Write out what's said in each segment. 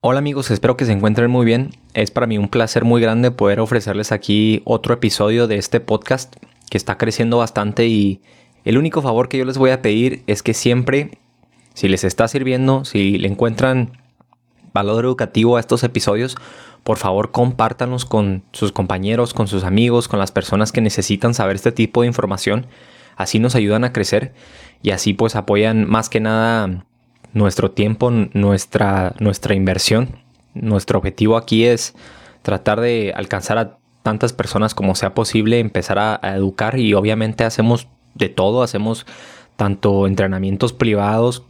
Hola amigos, espero que se encuentren muy bien. Es para mí un placer muy grande poder ofrecerles aquí otro episodio de este podcast que está creciendo bastante y el único favor que yo les voy a pedir es que siempre, si les está sirviendo, si le encuentran valor educativo a estos episodios, por favor compártanlos con sus compañeros, con sus amigos, con las personas que necesitan saber este tipo de información. Así nos ayudan a crecer y así pues apoyan más que nada nuestro tiempo, nuestra, nuestra inversión. Nuestro objetivo aquí es tratar de alcanzar a tantas personas como sea posible, empezar a, educar y obviamente hacemos de todo, hacemos tanto entrenamientos privados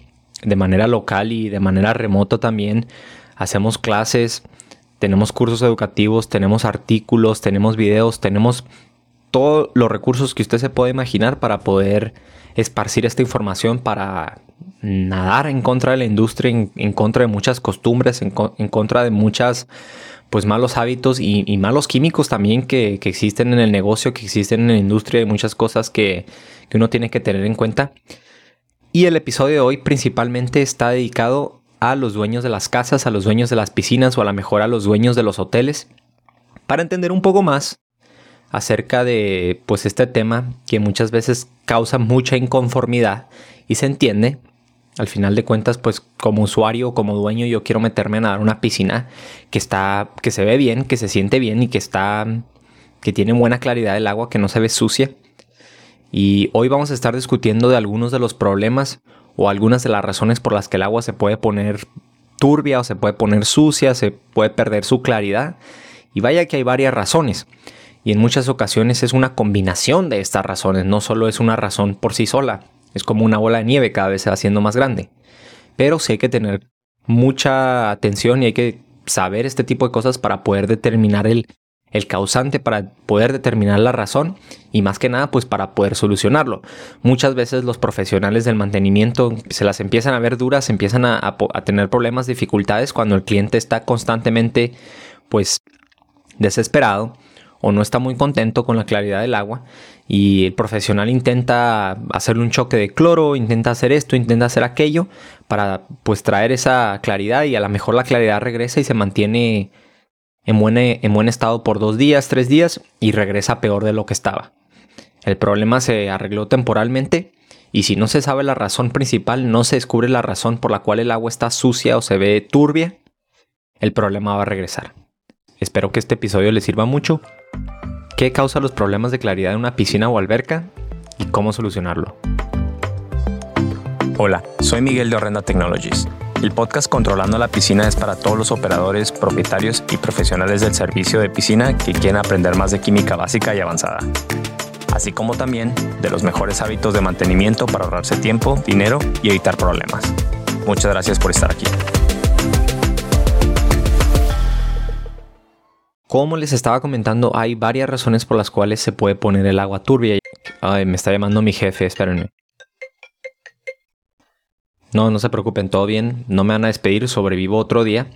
de manera local y de manera remota también, hacemos clases, tenemos cursos educativos, tenemos artículos, tenemos videos, tenemos todos los recursos que usted se puede imaginar para poder esparcir esta información, para nadar en contra de la industria, en, contra de muchas costumbres, en, contra de muchas pues malos hábitos y, malos químicos también que, existen en el negocio, que existen en la industria y muchas cosas que, que uno tiene que tener en cuenta. Y el episodio de hoy principalmente está dedicado a los dueños de las casas, a los dueños de las piscinas o a lo mejor a los dueños de los hoteles, para entender un poco más acerca de pues este tema que muchas veces causa mucha inconformidad y se entiende. Al final de cuentas, pues como usuario, como dueño, yo quiero meterme a una piscina que está, que se ve bien, que se siente bien y que está, que tiene buena claridad el agua, que no se ve sucia. Y hoy vamos a estar discutiendo de algunos de los problemas o algunas de las razones por las que el agua se puede poner turbia o se puede poner sucia, se puede perder su claridad. Y vaya que hay varias razones y en muchas ocasiones es una combinación de estas razones, no solo es una razón por sí sola, es como una bola de nieve cada vez se va haciendo más grande. Pero sí hay que tener mucha atención y hay que saber este tipo de cosas para poder determinar el, el causante, para poder determinar la razón y más que nada pues para poder solucionarlo. Muchas veces los profesionales del mantenimiento se las empiezan a ver duras, empiezan a, a tener problemas, dificultades cuando el cliente está constantemente pues desesperado o no está muy contento con la claridad del agua y el profesional intenta hacerle un choque de cloro, intenta hacer esto, intenta hacer aquello para pues traer esa claridad y a lo mejor la claridad regresa y se mantiene en buen, en buen estado por dos días, tres días y regresa peor de lo que estaba. El problema se arregló temporalmente y si no se sabe la razón principal, no se descubre la razón por la cual el agua está sucia o se ve turbia, el problema va a regresar. Espero que este episodio les sirva mucho ¿Qué causa los problemas de claridad en una piscina o alberca? ¿Y cómo solucionarlo? Hola, soy Miguel de Horrenda Technologies. El podcast Controlando la Piscina es para todos los operadores, propietarios y profesionales del servicio de piscina que quieren aprender más de química básica y avanzada. Así como también de los mejores hábitos de mantenimiento para ahorrarse tiempo, dinero y evitar problemas. Muchas gracias por estar aquí. Como les estaba comentando, hay varias razones por las cuales se puede poner el agua turbia. Ay, me está llamando mi jefe, espérenme. No, no se preocupen, todo bien. No me van a despedir, sobrevivo otro día.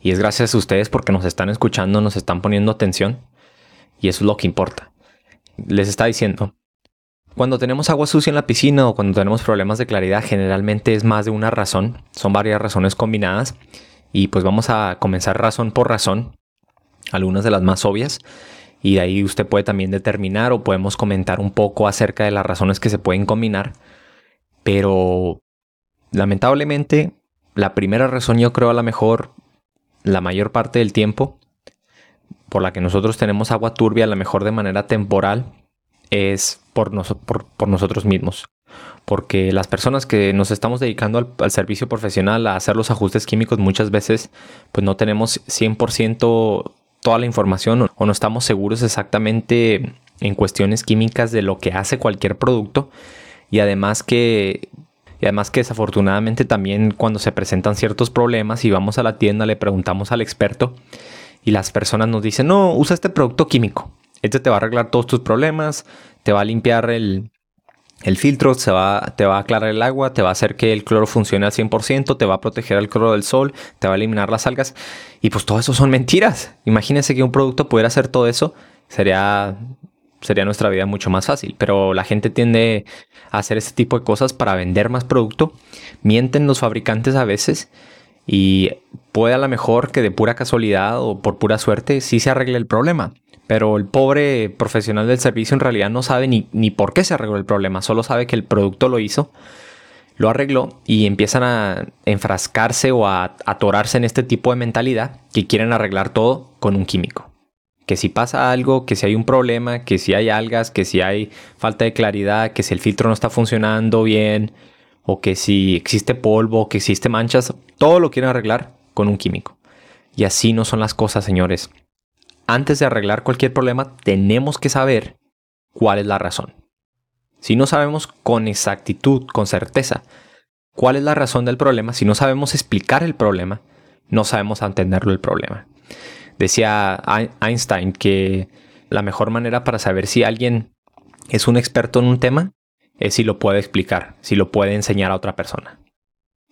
Y es gracias a ustedes porque nos están escuchando, nos están poniendo atención. Y eso es lo que importa. Les está diciendo, cuando tenemos agua sucia en la piscina o cuando tenemos problemas de claridad, generalmente es más de una razón. Son varias razones combinadas. Y pues vamos a comenzar razón por razón algunas de las más obvias. Y de ahí usted puede también determinar o podemos comentar un poco acerca de las razones que se pueden combinar. Pero lamentablemente, la primera razón yo creo a lo mejor la mayor parte del tiempo por la que nosotros tenemos agua turbia, a lo mejor de manera temporal, es por, por, nosotros mismos. Porque las personas que nos estamos dedicando al, al, servicio profesional, a hacer los ajustes químicos, muchas veces pues no tenemos 100% toda la información o no estamos seguros exactamente en cuestiones químicas de lo que hace cualquier producto y además que y además que desafortunadamente también cuando se presentan ciertos problemas y vamos a la tienda le preguntamos al experto y las personas nos dicen, no, usa este producto químico. Este te va a arreglar todos tus problemas, te va a limpiar el, el filtro te va a aclarar el agua, te va a hacer que el cloro funcione al 100%, te va a proteger el cloro del sol, te va a eliminar las algas. Y pues todo eso son mentiras. Imagínense que un producto pudiera hacer todo eso, sería, sería nuestra vida mucho más fácil. Pero la gente tiende a hacer este tipo de cosas para vender más producto. Mienten los fabricantes a veces y puede a lo mejor que de pura casualidad o por pura suerte sí se arregle el problema. Pero el pobre profesional del servicio en realidad no sabe ni, ni por qué se arregló el problema, solo sabe que el producto lo hizo, lo arregló y empiezan a enfrascarse o a atorarse en este tipo de mentalidad que quieren arreglar todo con un químico. Que si pasa algo, que si hay un problema, que si hay algas, que si hay falta de claridad, que si el filtro no está funcionando bien, o que si existe polvo, que existe manchas, todo lo quieren arreglar con un químico. Y así no son las cosas, señores. Antes de arreglar cualquier problema, tenemos que saber cuál es la razón. Si no sabemos con exactitud, con certeza, cuál es la razón del problema, si no sabemos explicar el problema, no sabemos entenderlo el problema. Decía Einstein que la mejor manera para saber si alguien es un experto en un tema es si lo puede explicar, si lo puede enseñar a otra persona.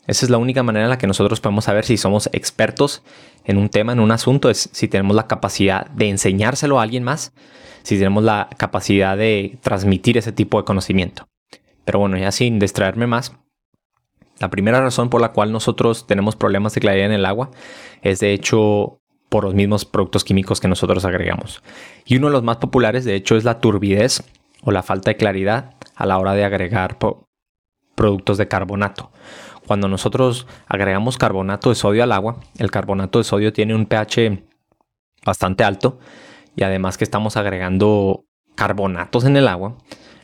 Esa es la única manera en la que nosotros podemos saber si somos expertos en un tema, en un asunto, es si tenemos la capacidad de enseñárselo a alguien más, si tenemos la capacidad de transmitir ese tipo de conocimiento. Pero bueno, ya sin distraerme más, la primera razón por la cual nosotros tenemos problemas de claridad en el agua es de hecho por los mismos productos químicos que nosotros agregamos. Y uno de los más populares de hecho es la turbidez o la falta de claridad a la hora de agregar productos de carbonato. Cuando nosotros agregamos carbonato de sodio al agua, el carbonato de sodio tiene un pH bastante alto y además que estamos agregando carbonatos en el agua,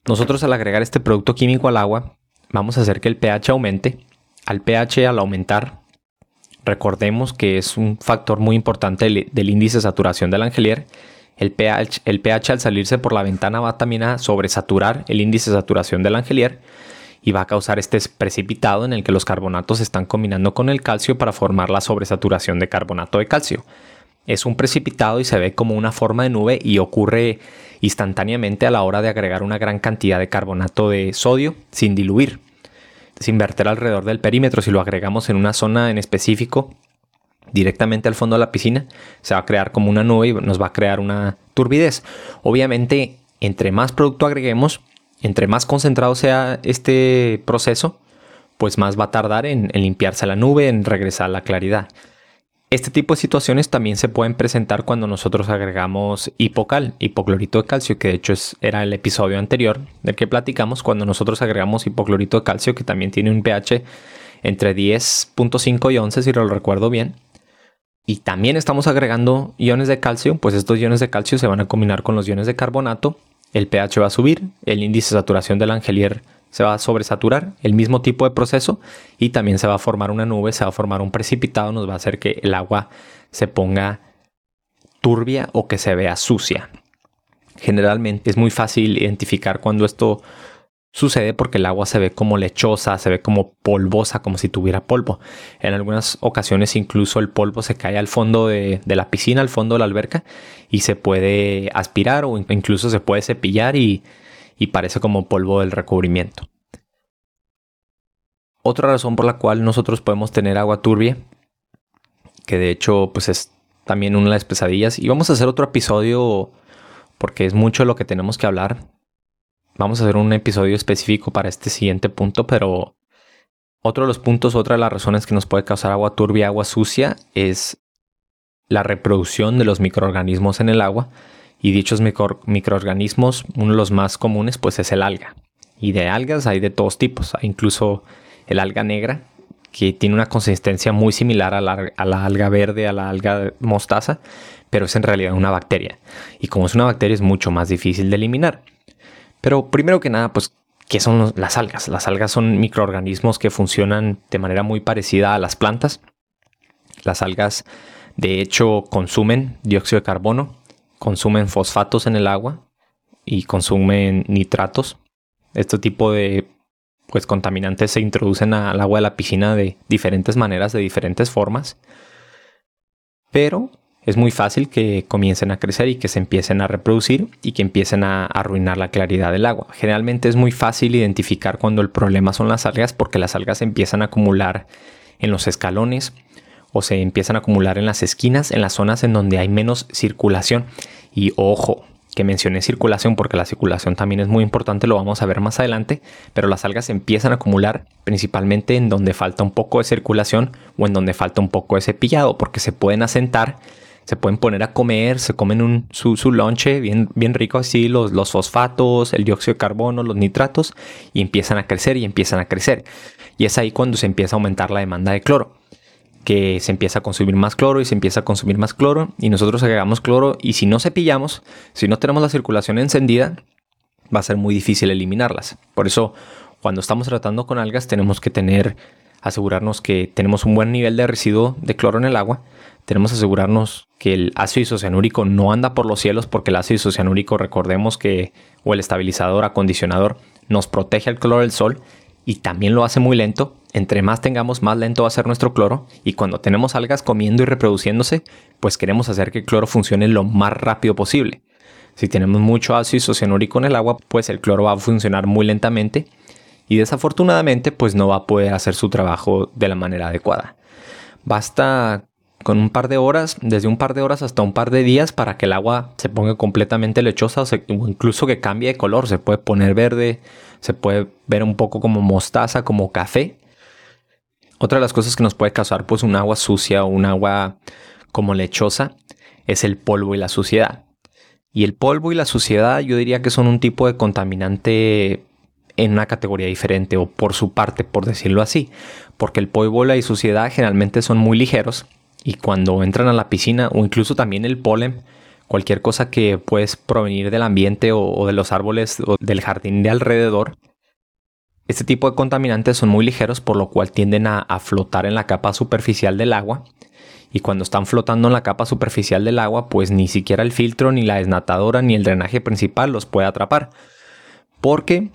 nosotros al agregar este producto químico al agua vamos a hacer que el pH aumente. Al pH al aumentar, recordemos que es un factor muy importante del, índice de saturación del angelier. El pH, el pH al salirse por la ventana va también a sobresaturar el índice de saturación del angelier y va a causar este precipitado en el que los carbonatos se están combinando con el calcio para formar la sobresaturación de carbonato de calcio. Es un precipitado y se ve como una forma de nube y ocurre instantáneamente a la hora de agregar una gran cantidad de carbonato de sodio sin diluir, sin verter alrededor del perímetro. Si lo agregamos en una zona en específico, directamente al fondo de la piscina, se va a crear como una nube y nos va a crear una turbidez. Obviamente, entre más producto agreguemos, entre más concentrado sea este proceso, pues más va a tardar en, limpiarse la nube, en regresar a la claridad. Este tipo de situaciones también se pueden presentar cuando nosotros agregamos hipocal, hipoclorito de calcio, que de hecho era el episodio anterior del que platicamos, cuando nosotros agregamos hipoclorito de calcio, que también tiene un pH entre 10.5 y 11, si lo recuerdo bien. Y también estamos agregando iones de calcio, pues estos iones de calcio se van a combinar con los iones de carbonato el pH va a subir, el índice de saturación del angelier se va a sobresaturar, el mismo tipo de proceso, y también se va a formar una nube, se va a formar un precipitado, nos va a hacer que el agua se ponga turbia o que se vea sucia. Generalmente es muy fácil identificar cuando esto Sucede porque el agua se ve como lechosa, se ve como polvosa, como si tuviera polvo. En algunas ocasiones incluso el polvo se cae al fondo de, la piscina, al fondo de la alberca, y se puede aspirar o incluso se puede cepillar y, y parece como polvo del recubrimiento. Otra razón por la cual nosotros podemos tener agua turbia, que de hecho pues es también una de las pesadillas, y vamos a hacer otro episodio porque es mucho lo que tenemos que hablar Vamos a hacer un episodio específico para este siguiente punto, pero otro de los puntos, otra de las razones que nos puede causar agua turbia, agua sucia, es la reproducción de los microorganismos en el agua. Y dichos microorganismos, uno de los más comunes, pues es el alga. Y de algas hay de todos tipos. Incluso el alga negra, que tiene una consistencia muy similar a la, a la, alga verde, a la alga mostaza, pero es en realidad una bacteria. Y como es una bacteria es mucho más difícil de eliminar. Pero primero que nada, pues, ¿qué son las algas? Las algas son microorganismos que funcionan de manera muy parecida a las plantas. Las algas, de hecho, consumen dióxido de carbono, consumen fosfatos en el agua y consumen nitratos. Este tipo de pues, contaminantes se introducen al agua de la piscina de diferentes maneras, de diferentes formas. Pero es muy fácil que comiencen a crecer y que se empiecen a reproducir y que empiecen a arruinar la claridad del agua. Generalmente es muy fácil identificar cuando el problema son las algas porque las algas empiezan a acumular en los escalones o se empiezan a acumular en las esquinas, en las zonas en donde hay menos circulación. Y ojo, que mencioné circulación porque la circulación también es muy importante, lo vamos a ver más adelante, pero las algas empiezan a acumular principalmente en donde falta un poco de circulación o en donde falta un poco de cepillado porque se pueden asentar, se pueden poner a comer, se comen su, su lonche bien, bien rico así, los, los fosfatos, el dióxido de carbono, los nitratos y empiezan a crecer y empiezan a crecer. Y es ahí cuando se empieza a aumentar la demanda de cloro que se empieza a consumir más cloro y se empieza a consumir más cloro y nosotros agregamos cloro y si no cepillamos, si no tenemos la circulación encendida, va a ser muy difícil eliminarlas. Por eso, cuando estamos tratando con algas, tenemos que tener, asegurarnos que tenemos un buen nivel de residuo de cloro en el agua. Tenemos que asegurarnos que el ácido isocianúrico no anda por los cielos porque el ácido isocianúrico, recordemos que, o el estabilizador, acondicionador, nos protege al cloro del sol y también lo hace muy lento. Entre más tengamos, más lento va a ser nuestro cloro. Y cuando tenemos algas comiendo y reproduciéndose, pues queremos hacer que el cloro funcione lo más rápido posible. Si tenemos mucho ácido isocianúrico en el agua, pues el cloro va a funcionar muy lentamente y desafortunadamente pues no va a poder hacer su trabajo de la manera adecuada. Basta con un par de horas, desde un par de horas hasta un par de días para que el agua se ponga completamente lechosa o, incluso que cambie de color. Se puede poner verde, se puede ver un poco como mostaza, como café. Otra de las cosas que nos puede causar pues un agua sucia o un agua como lechosa es el polvo y la suciedad. Y el polvo y la suciedad yo diría que son un tipo de contaminante en una categoría diferente o por su parte, por decirlo así. Porque el polvo y la suciedad generalmente son muy ligeros y cuando entran a la piscina o incluso también el polen, cualquier cosa que puede provenir del ambiente o, de los árboles o del jardín de alrededor, este tipo de contaminantes son muy ligeros por lo cual tienden a, a flotar en la capa superficial del agua. Y cuando están flotando en la capa superficial del agua pues ni siquiera el filtro ni la desnatadora ni el drenaje principal los puede atrapar. Porque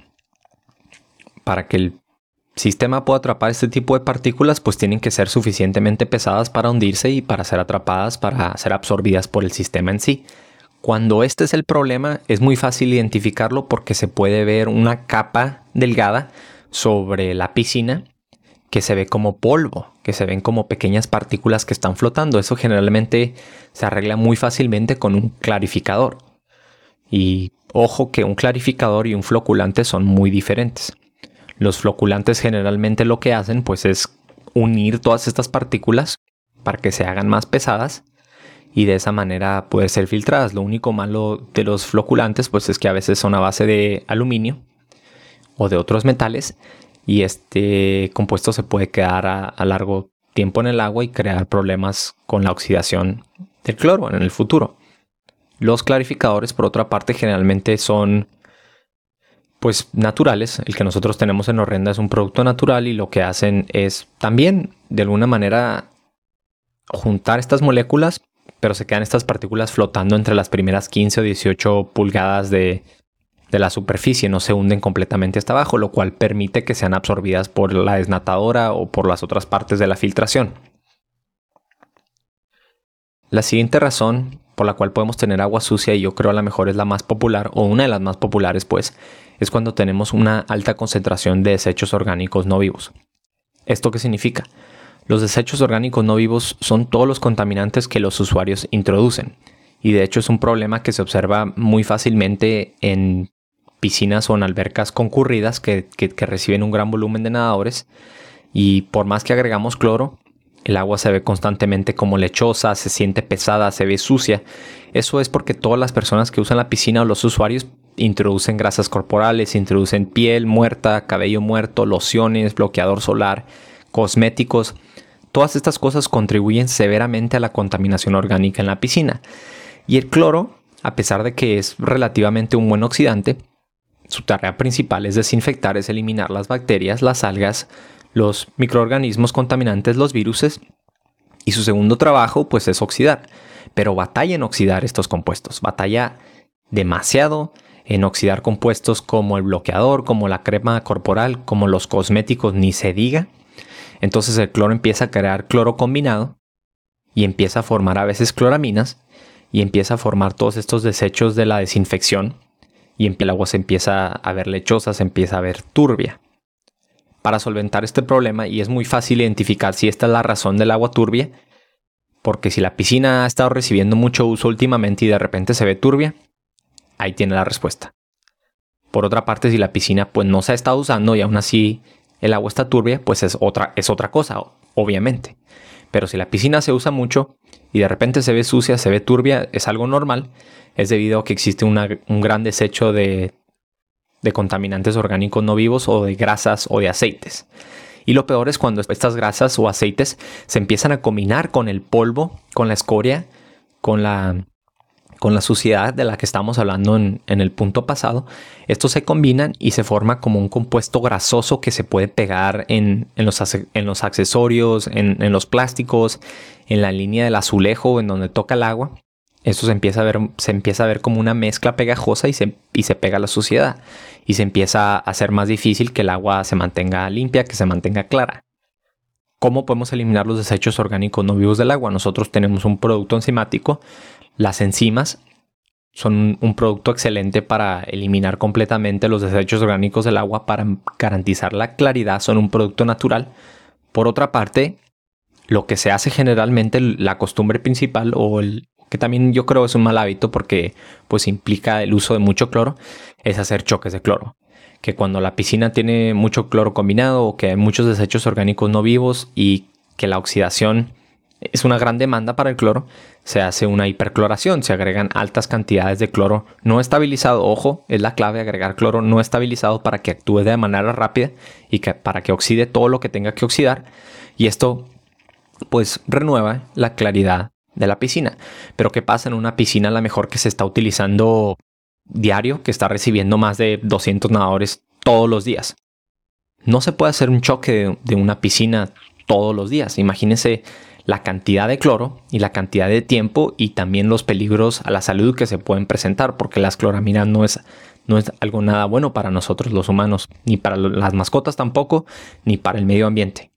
para que el sistema puede atrapar este tipo de partículas, pues tienen que ser suficientemente pesadas para hundirse y para ser atrapadas, para ser absorbidas por el sistema en sí. Cuando este es el problema, es muy fácil identificarlo porque se puede ver una capa delgada sobre la piscina que se ve como polvo, que se ven como pequeñas partículas que están flotando. Eso generalmente se arregla muy fácilmente con un clarificador. Y ojo que un clarificador y un floculante son muy diferentes. Los floculantes generalmente lo que hacen pues es unir todas estas partículas para que se hagan más pesadas y de esa manera pueden ser filtradas. Lo único malo de los floculantes pues es que a veces son a base de aluminio o de otros metales y este compuesto se puede quedar a, a largo tiempo en el agua y crear problemas con la oxidación del cloro en el futuro. Los clarificadores, por otra parte, generalmente son pues naturales. El que nosotros tenemos en Horrenda es un producto natural y lo que hacen es también de alguna manera juntar estas moléculas, pero se quedan estas partículas flotando entre las primeras 15 o 18 pulgadas de, de la superficie, no se hunden completamente hasta abajo, lo cual permite que sean absorbidas por la desnatadora o por las otras partes de la filtración. La siguiente razón por la cual podemos tener agua sucia y yo creo a lo mejor es la más popular o una de las más populares pues es cuando tenemos una alta concentración de desechos orgánicos no vivos. ¿Esto qué significa? Los desechos orgánicos no vivos son todos los contaminantes que los usuarios introducen y de hecho es un problema que se observa muy fácilmente en piscinas o en albercas concurridas que, que reciben un gran volumen de nadadores y por más que agregamos cloro, el agua se ve constantemente como lechosa, se siente pesada, se ve sucia. Eso es porque todas las personas que usan la piscina o los usuarios introducen grasas corporales, introducen piel muerta, cabello muerto, lociones, bloqueador solar, cosméticos. Todas estas cosas contribuyen severamente a la contaminación orgánica en la piscina. Y el cloro, a pesar de que es relativamente un buen oxidante, su tarea principal es desinfectar, es eliminar las bacterias, las algas, los microorganismos contaminantes, los viruses, y su segundo trabajo pues es oxidar, pero batalla en oxidar estos compuestos, batalla demasiado en oxidar compuestos como el bloqueador, como la crema corporal, como los cosméticos, ni se diga. Entonces el cloro empieza a crear cloro combinado y empieza a formar a veces cloraminas y empieza a formar todos estos desechos de la desinfección y el agua se empieza a ver lechosa, se empieza a ver turbia para solventar este problema y es muy fácil identificar si esta es la razón del agua turbia, porque si la piscina ha estado recibiendo mucho uso últimamente y de repente se ve turbia, ahí tiene la respuesta. Por otra parte, si la piscina pues no se ha estado usando y aún así el agua está turbia, pues es otra, es otra cosa, obviamente. Pero si la piscina se usa mucho y de repente se ve sucia, se ve turbia, es algo normal, es debido a que existe un gran desecho de, de contaminantes orgánicos no vivos o de grasas o de aceites. Y lo peor es cuando estas grasas o aceites se empiezan a combinar con el polvo, con la escoria, con la, con la suciedad de la que estamos hablando en, el punto pasado. Estos se combinan y se forma como un compuesto grasoso que se puede pegar en, los, accesorios, en, en los plásticos, en la línea del azulejo, en donde toca el agua esto se empieza a ver, se empieza a ver como una mezcla pegajosa y se, y se pega la suciedad. Y se empieza a hacer más difícil que el agua se mantenga limpia, que se mantenga clara. ¿Cómo podemos eliminar los desechos orgánicos no vivos del agua? Nosotros tenemos un producto enzimático. Las enzimas son un producto excelente para eliminar completamente los desechos orgánicos del agua para garantizar la claridad. Son un producto natural. Por otra parte, lo que se hace generalmente, la costumbre principal o el, que también yo creo es un mal hábito porque pues implica el uso de mucho cloro, es hacer choques de cloro. Que cuando la piscina tiene mucho cloro combinado o que hay muchos desechos orgánicos no vivos y que la oxidación es una gran demanda para el cloro, se hace una hipercloración, se agregan altas cantidades de cloro no estabilizado. Ojo, es la clave agregar cloro no estabilizado para que actúe de manera rápida y que, para que oxide todo lo que tenga que oxidar. Y esto pues renueva la claridad de la piscina. Pero ¿qué pasa en una piscina a la mejor que se está utilizando diario, que está recibiendo más de 200 nadadores todos los días? No se puede hacer un choque de, una piscina todos los días. Imagínense la cantidad de cloro y la cantidad de tiempo y también los peligros a la salud que se pueden presentar, porque las cloraminas no es, no es algo nada bueno para nosotros los humanos, ni para las mascotas tampoco, ni para el medio ambiente.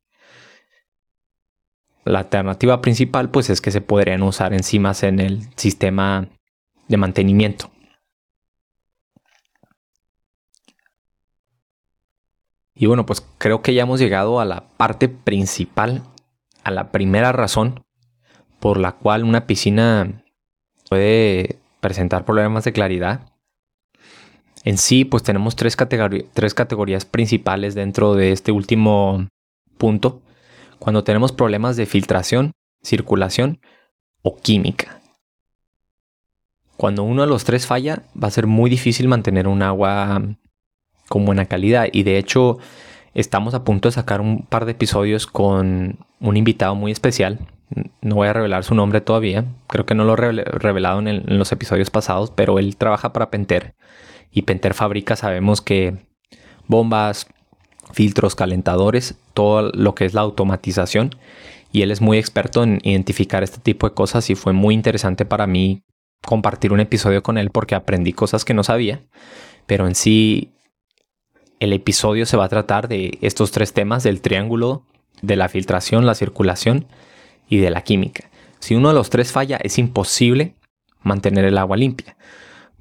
La alternativa principal pues es que se podrían usar enzimas en el sistema de mantenimiento. Y bueno, pues creo que ya hemos llegado a la parte principal, a la primera razón por la cual una piscina puede presentar problemas de claridad. En sí, pues tenemos tres, tres categorías principales dentro de este último punto cuando tenemos problemas de filtración, circulación o química. Cuando uno de los tres falla, va a ser muy difícil mantener un agua con buena calidad. Y de hecho, estamos a punto de sacar un par de episodios con un invitado muy especial. No voy a revelar su nombre todavía. Creo que no lo he revelado en, en los episodios pasados, pero él trabaja para Penter. Y Penter fabrica, sabemos que bombas, filtros, calentadores, todo lo que es la automatización. Y él es muy experto en identificar este tipo de cosas y fue muy interesante para mí compartir un episodio con él porque aprendí cosas que no sabía. Pero en sí, el episodio se va a tratar de estos tres temas, del triángulo, de la filtración, la circulación y de la química. Si uno de los tres falla, es imposible mantener el agua limpia.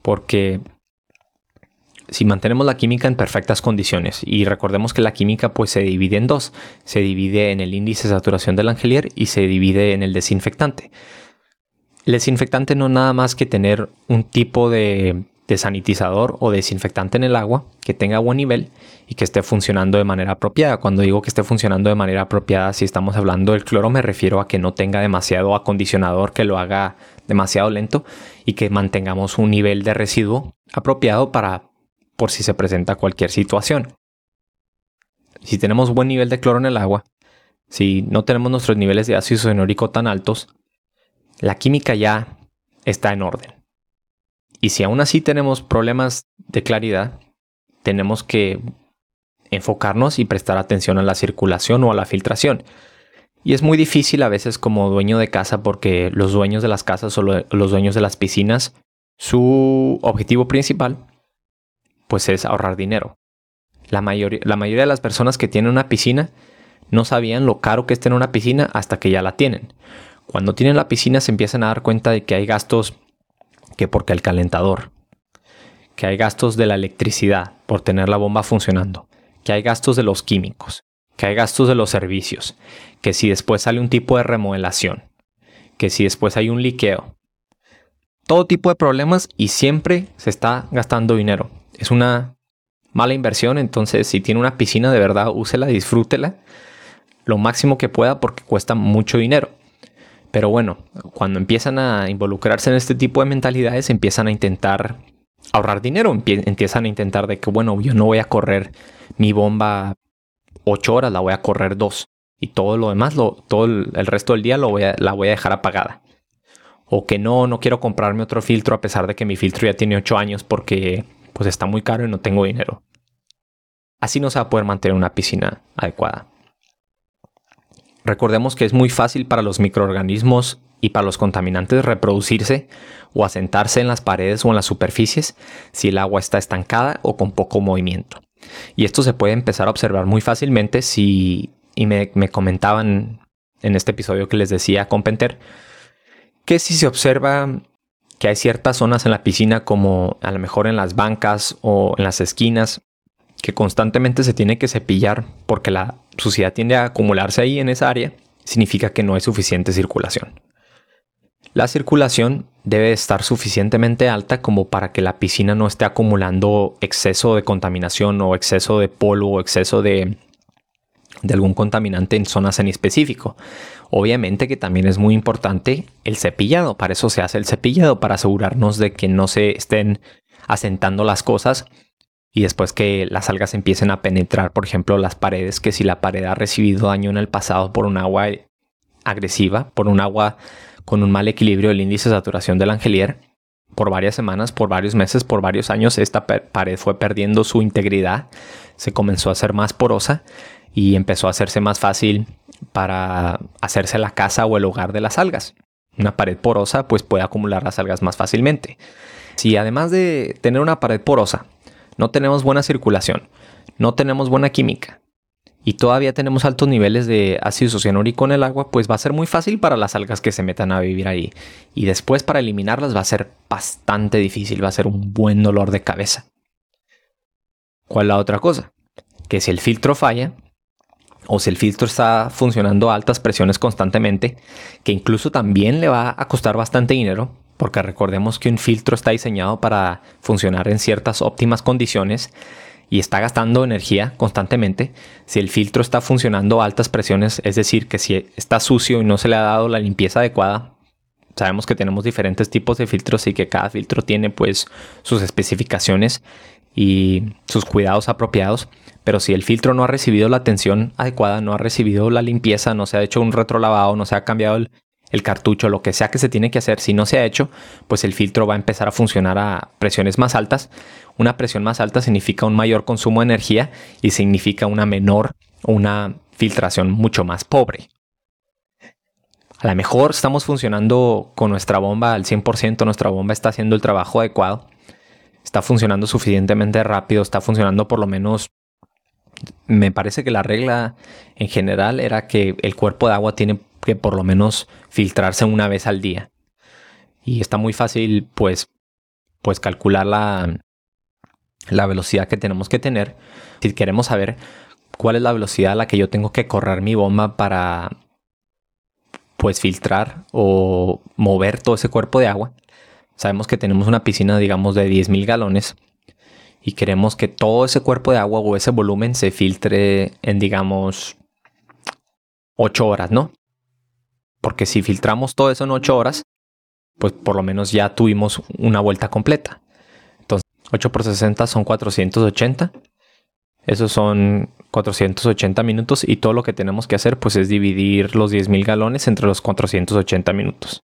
Porque si mantenemos la química en perfectas condiciones y recordemos que la química pues se divide en dos, se divide en el índice de saturación del angelier y se divide en el desinfectante. El desinfectante no nada más que tener un tipo de, sanitizador o desinfectante en el agua que tenga buen nivel y que esté funcionando de manera apropiada. Cuando digo que esté funcionando de manera apropiada, si estamos hablando del cloro, me refiero a que no tenga demasiado acondicionador que lo haga demasiado lento y que mantengamos un nivel de residuo apropiado para por si se presenta cualquier situación. Si tenemos buen nivel de cloro en el agua, si no tenemos nuestros niveles de ácido cianúrico tan altos, la química ya está en orden. Y si aún así tenemos problemas de claridad, tenemos que enfocarnos y prestar atención a la circulación o a la filtración. Y es muy difícil a veces como dueño de casa porque los dueños de las casas o los dueños de las piscinas, su objetivo principal pues es ahorrar dinero. La, mayoría, la mayoría de las personas que tienen una piscina no sabían lo caro que es tener una piscina hasta que ya la tienen. Cuando tienen la piscina se empiezan a dar cuenta de que hay gastos que porque el calentador, que hay gastos de la electricidad por tener la bomba funcionando, que hay gastos de los químicos, que hay gastos de los servicios, que si después sale un tipo de remodelación, que si después hay un liqueo, todo tipo de problemas y siempre se está gastando dinero. Es una mala inversión, entonces si tiene una piscina de verdad, úsela, disfrútela lo máximo que pueda porque cuesta mucho dinero. Pero bueno, cuando empiezan a involucrarse en este tipo de mentalidades, empiezan a intentar ahorrar dinero, empiezan a intentar de que, bueno, yo no voy a correr mi bomba 8 horas, la voy a correr 2 y todo lo demás, lo, todo el, resto del día la voy a dejar apagada. O que no, no quiero comprarme otro filtro a pesar de que mi filtro ya tiene 8 años porque pues está muy caro y no tengo dinero. Así no se va a poder mantener una piscina adecuada. Recordemos que es muy fácil para los microorganismos y para los contaminantes reproducirse o asentarse en las paredes o en las superficies si el agua está estancada o con poco movimiento. Y esto se puede empezar a observar muy fácilmente si, y me, comentaban en este episodio que les decía con Penter, que si se observa que hay ciertas zonas en la piscina como a lo mejor en las bancas o en las esquinas que constantemente se tiene que cepillar porque la suciedad tiende a acumularse ahí en esa área, significa que no hay suficiente circulación. La circulación debe estar suficientemente alta como para que la piscina no esté acumulando exceso de contaminación o exceso de polvo o exceso de, de algún contaminante en zonas en específico. Obviamente que también es muy importante el cepillado, para eso se hace el cepillado, para asegurarnos de que no se estén asentando las cosas y después que las algas empiecen a penetrar, por ejemplo, las paredes, que si la pared ha recibido daño en el pasado por un agua agresiva, por un agua con un mal equilibrio del índice de saturación del angelier. Por varias semanas, por varios meses, por varios años, esta pared fue perdiendo su integridad, se comenzó a hacer más porosa y empezó a hacerse más fácil para hacerse la casa o el hogar de las algas. Una pared porosa pues puede acumular las algas más fácilmente. Si además de tener una pared porosa, no tenemos buena circulación, no tenemos buena química, y todavía tenemos altos niveles de ácido cianúrico en el agua, pues va a ser muy fácil para las algas que se metan a vivir ahí. Y después para eliminarlas va a ser bastante difícil, va a ser un buen dolor de cabeza. ¿Cuál es la otra cosa? Que si el filtro falla, o si el filtro está funcionando a altas presiones constantemente, que incluso también le va a costar bastante dinero, porque recordemos que un filtro está diseñado para funcionar en ciertas óptimas condiciones, y está gastando energía constantemente, si el filtro está funcionando a altas presiones, es decir, que si está sucio y no se le ha dado la limpieza adecuada, sabemos que tenemos diferentes tipos de filtros y que cada filtro tiene pues sus especificaciones y sus cuidados apropiados, pero si el filtro no ha recibido la atención adecuada, no ha recibido la limpieza, no se ha hecho un retrolavado, no se ha cambiado el, el cartucho, lo que sea que se tiene que hacer, si no se ha hecho, pues el filtro va a empezar a funcionar a presiones más altas. Una presión más alta significa un mayor consumo de energía y significa una menor, una filtración mucho más pobre. A lo mejor estamos funcionando con nuestra bomba al 100%, nuestra bomba está haciendo el trabajo adecuado, está funcionando suficientemente rápido, está funcionando por lo menos me parece que la regla en general era que el cuerpo de agua tiene que por lo menos filtrarse una vez al día. Y está muy fácil, pues, pues calcular la, la velocidad que tenemos que tener. Si queremos saber cuál es la velocidad a la que yo tengo que correr mi bomba para, pues, filtrar o mover todo ese cuerpo de agua. Sabemos que tenemos una piscina, digamos, de 10.000 galones y queremos que todo ese cuerpo de agua o ese volumen se filtre en, digamos, 8 horas, ¿no? Porque si filtramos todo eso en 8 horas, pues por lo menos ya tuvimos una vuelta completa. Entonces, 8 por 60 son 480. Esos son 480 minutos y todo lo que tenemos que hacer pues es dividir los 10.000 galones entre los 480 minutos.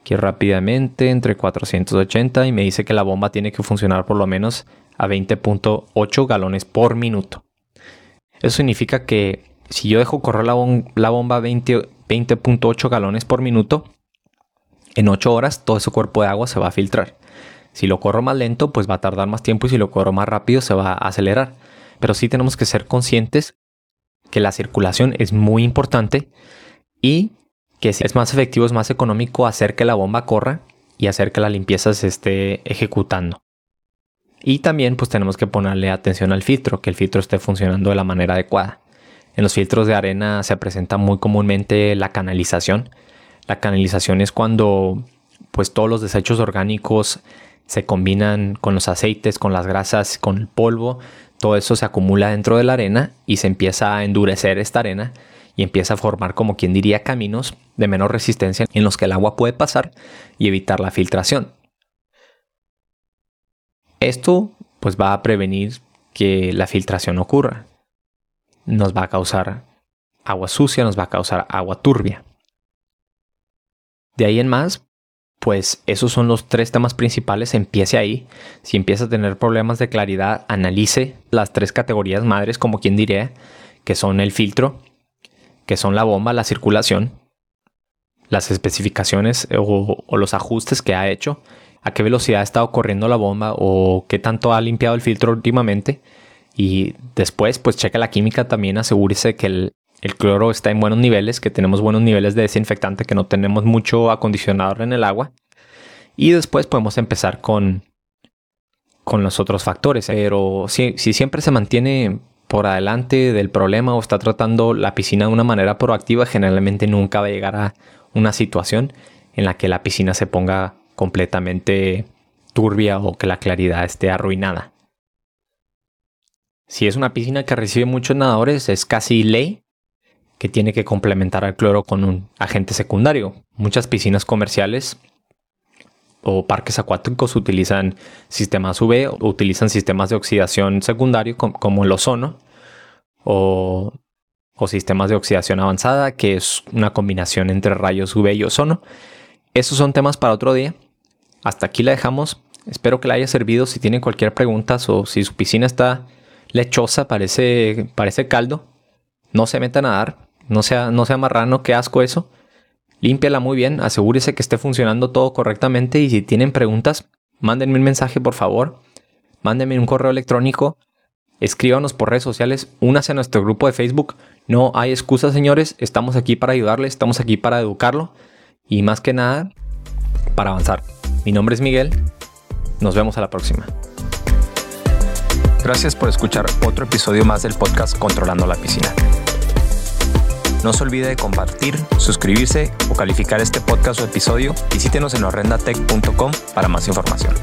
Aquí rápidamente entre 480 y me dice que la bomba tiene que funcionar por lo menos a 20.8 galones por minuto. Eso significa que si yo dejo correr la, bomba 20.8 galones por minuto, en 8 horas todo ese cuerpo de agua se va a filtrar. Si lo corro más lento, pues va a tardar más tiempo y si lo corro más rápido se va a acelerar. Pero sí tenemos que ser conscientes que la circulación es muy importante y que es más efectivo, es más económico hacer que la bomba corra y hacer que la limpieza se esté ejecutando. Y también pues tenemos que ponerle atención al filtro, que el filtro esté funcionando de la manera adecuada. En los filtros de arena se presenta muy comúnmente la canalización. La canalización es cuando pues todos los desechos orgánicos se combinan con los aceites, con las grasas, con el polvo, todo eso se acumula dentro de la arena y se empieza a endurecer esta arena y empieza a formar como quien diría caminos de menor resistencia en los que el agua puede pasar y evitar la filtración. Esto pues va a prevenir que la filtración ocurra. Nos va a causar agua sucia, nos va a causar agua turbia. De ahí en más, pues esos son los tres temas principales. Empiece ahí. Si empieza a tener problemas de claridad, analice las tres categorías madres, como quien diría, que son el filtro, que son la bomba, la circulación, las especificaciones o, o los ajustes que ha hecho a qué velocidad ha estado corriendo la bomba o qué tanto ha limpiado el filtro últimamente. Y después, pues checa la química también, asegúrese que el, cloro está en buenos niveles, que tenemos buenos niveles de desinfectante, que no tenemos mucho acondicionador en el agua. Y después podemos empezar con, con los otros factores. Pero si, si siempre se mantiene por adelante del problema o está tratando la piscina de una manera proactiva, generalmente nunca va a llegar a una situación en la que la piscina se ponga completamente turbia o que la claridad esté arruinada. Si es una piscina que recibe muchos nadadores, es casi ley que tiene que complementar al cloro con un agente secundario. Muchas piscinas comerciales o parques acuáticos utilizan sistemas UV o utilizan sistemas de oxidación secundario como el ozono o, o sistemas de oxidación avanzada, que es una combinación entre rayos UV y ozono. Esos son temas para otro día. Hasta aquí la dejamos. Espero que le haya servido. Si tienen cualquier pregunta o si su piscina está lechosa, parece, parece caldo, no se meta a nadar. No sea, no sea marrano, qué asco eso. Límpiala muy bien, asegúrese que esté funcionando todo correctamente y si tienen preguntas, mándenme un mensaje por favor. Mándenme un correo electrónico. Escríbanos por redes sociales, únase a nuestro grupo de Facebook. No hay excusas, señores. Estamos aquí para ayudarle, estamos aquí para educarlo y más que nada, para avanzar. Mi nombre es Miguel. Nos vemos a la próxima. Gracias por escuchar otro episodio más del podcast Controlando la Piscina. No se olvide de compartir, suscribirse o calificar este podcast o episodio. Visítenos en horrendatech.com para más información.